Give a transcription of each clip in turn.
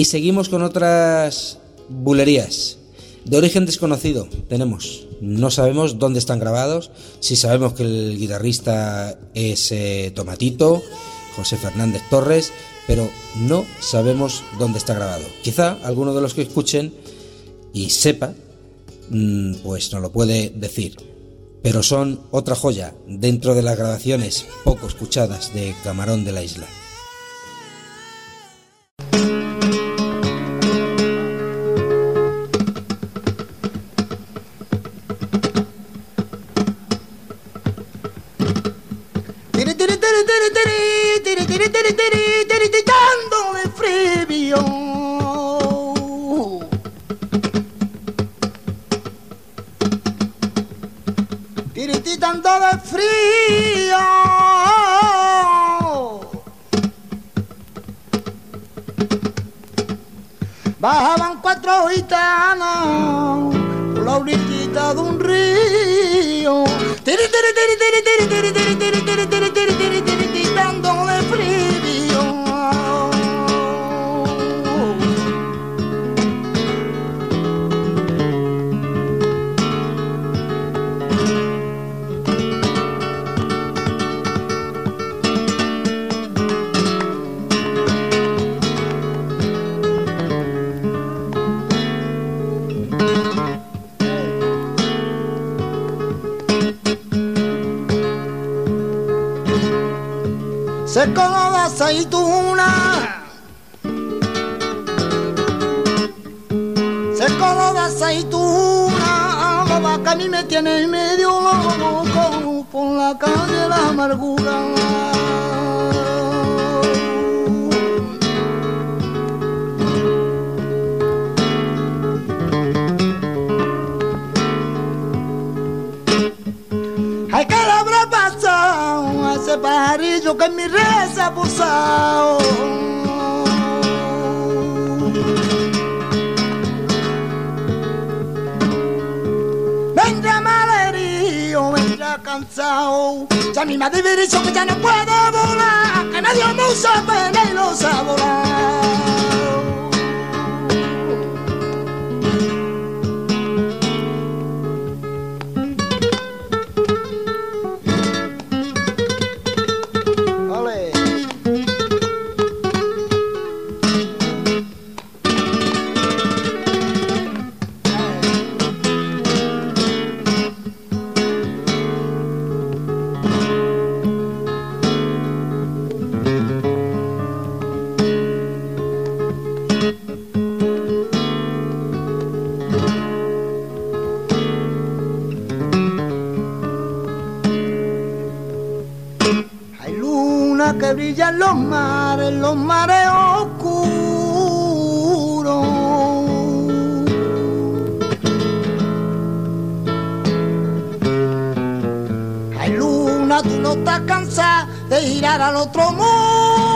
Y seguimos con otras bulerías. De origen desconocido tenemos. No sabemos dónde están grabados. Si sabemos que el guitarrista es eh, Tomatito, José Fernández Torres, pero no sabemos dónde está grabado. Quizá alguno de los que escuchen y sepa, mm, pues nos lo puede decir. Pero son otra joya dentro de las grabaciones poco escuchadas de Camarón de la Isla. Bajaban cuatro gitanos por la orillita de un río. se como la aceituna. Se como la aceituna, boba que a mí me tiene medio loco por la calle de la amargura. lo que mi reza abusado. Vendrá malherido, vendrá cansado, ya mi madre que ya no puedo volar, que nadie me usa pena y los volar. brillan los mares, los mares oscuros. Ay, luna, tú no estás cansada de girar al otro mundo.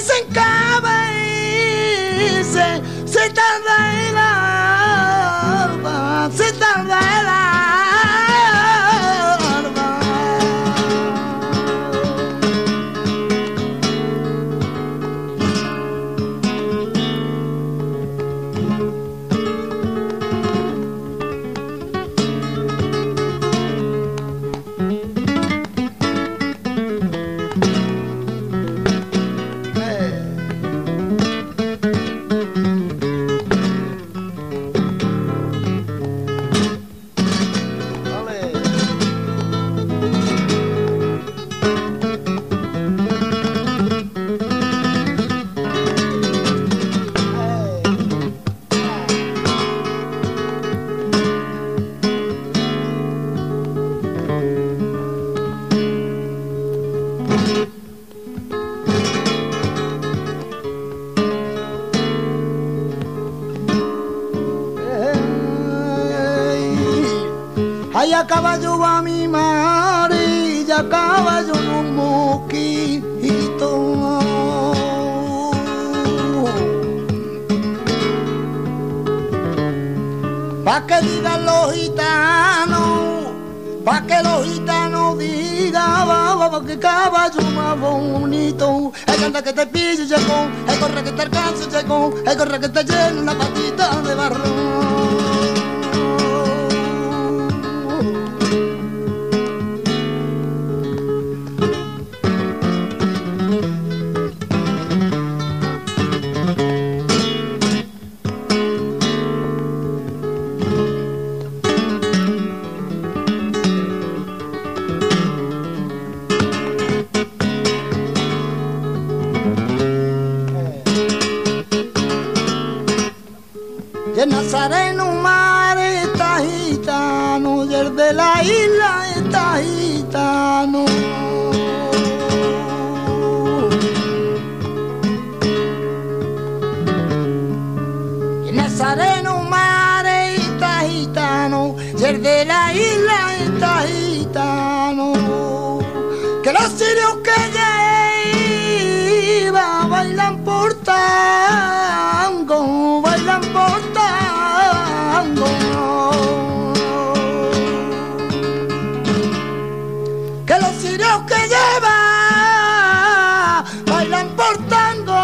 Dicen que Ay, a caballo va mi madre y caballo un mosquito. Pa' que digan los gitanos, pa' que los gitanos digan, va, que caballo más bonito. Hay anda que te pille, llegó, hay corre que te alcance, llegó, hay corre que te llene una patita de barro. De cortando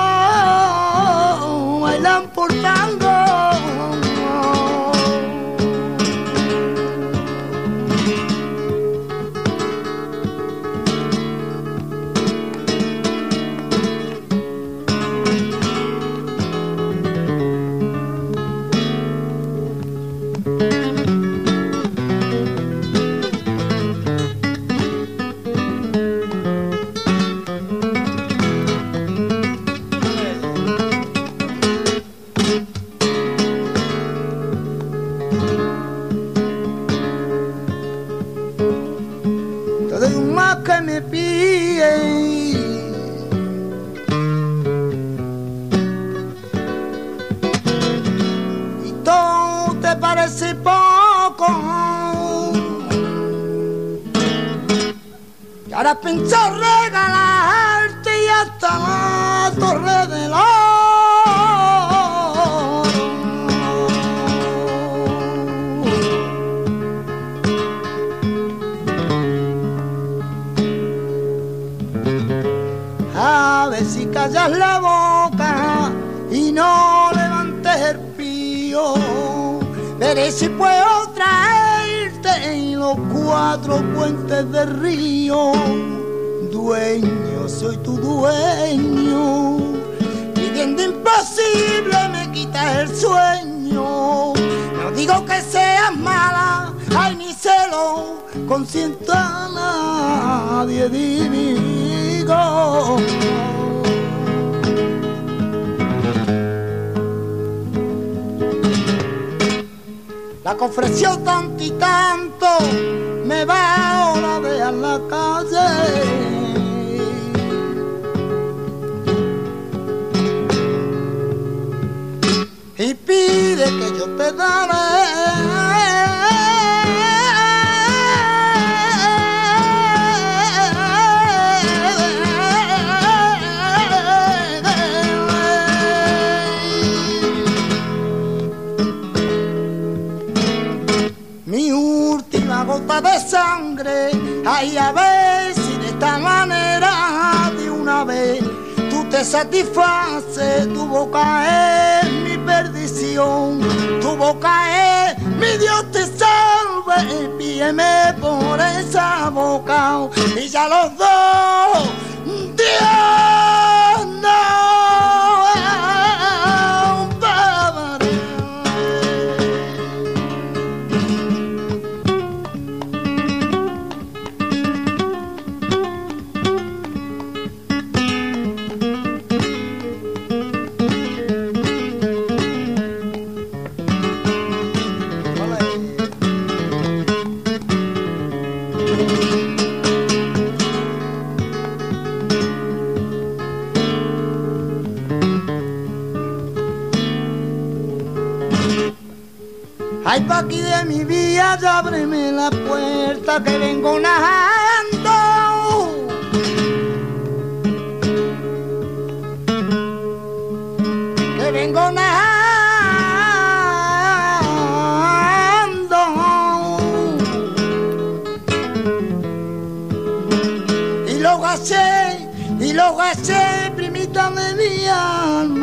pensó regalarte y hasta la torre del A ver si callas la boca y no levantes el pío, veré si puedes cuatro puentes de río. Dueño, soy tu dueño. Y viendo imposible me quitas el sueño. No digo que seas mala, ay ni celo, consiento a nadie digo. La que ofreció tanto y tanto me va ahora de a la calle. Y pide que yo te daré satisfaces, tu boca es mi perdición, tu boca es mi Dios te salve, pídeme por esa boca y ya los dos, Dios Ay, pa' aquí de mi vida, ábreme la puerta que vengo nadando. Que vengo nadando. Y lo gasé, y lo gasé, primita de mi alma.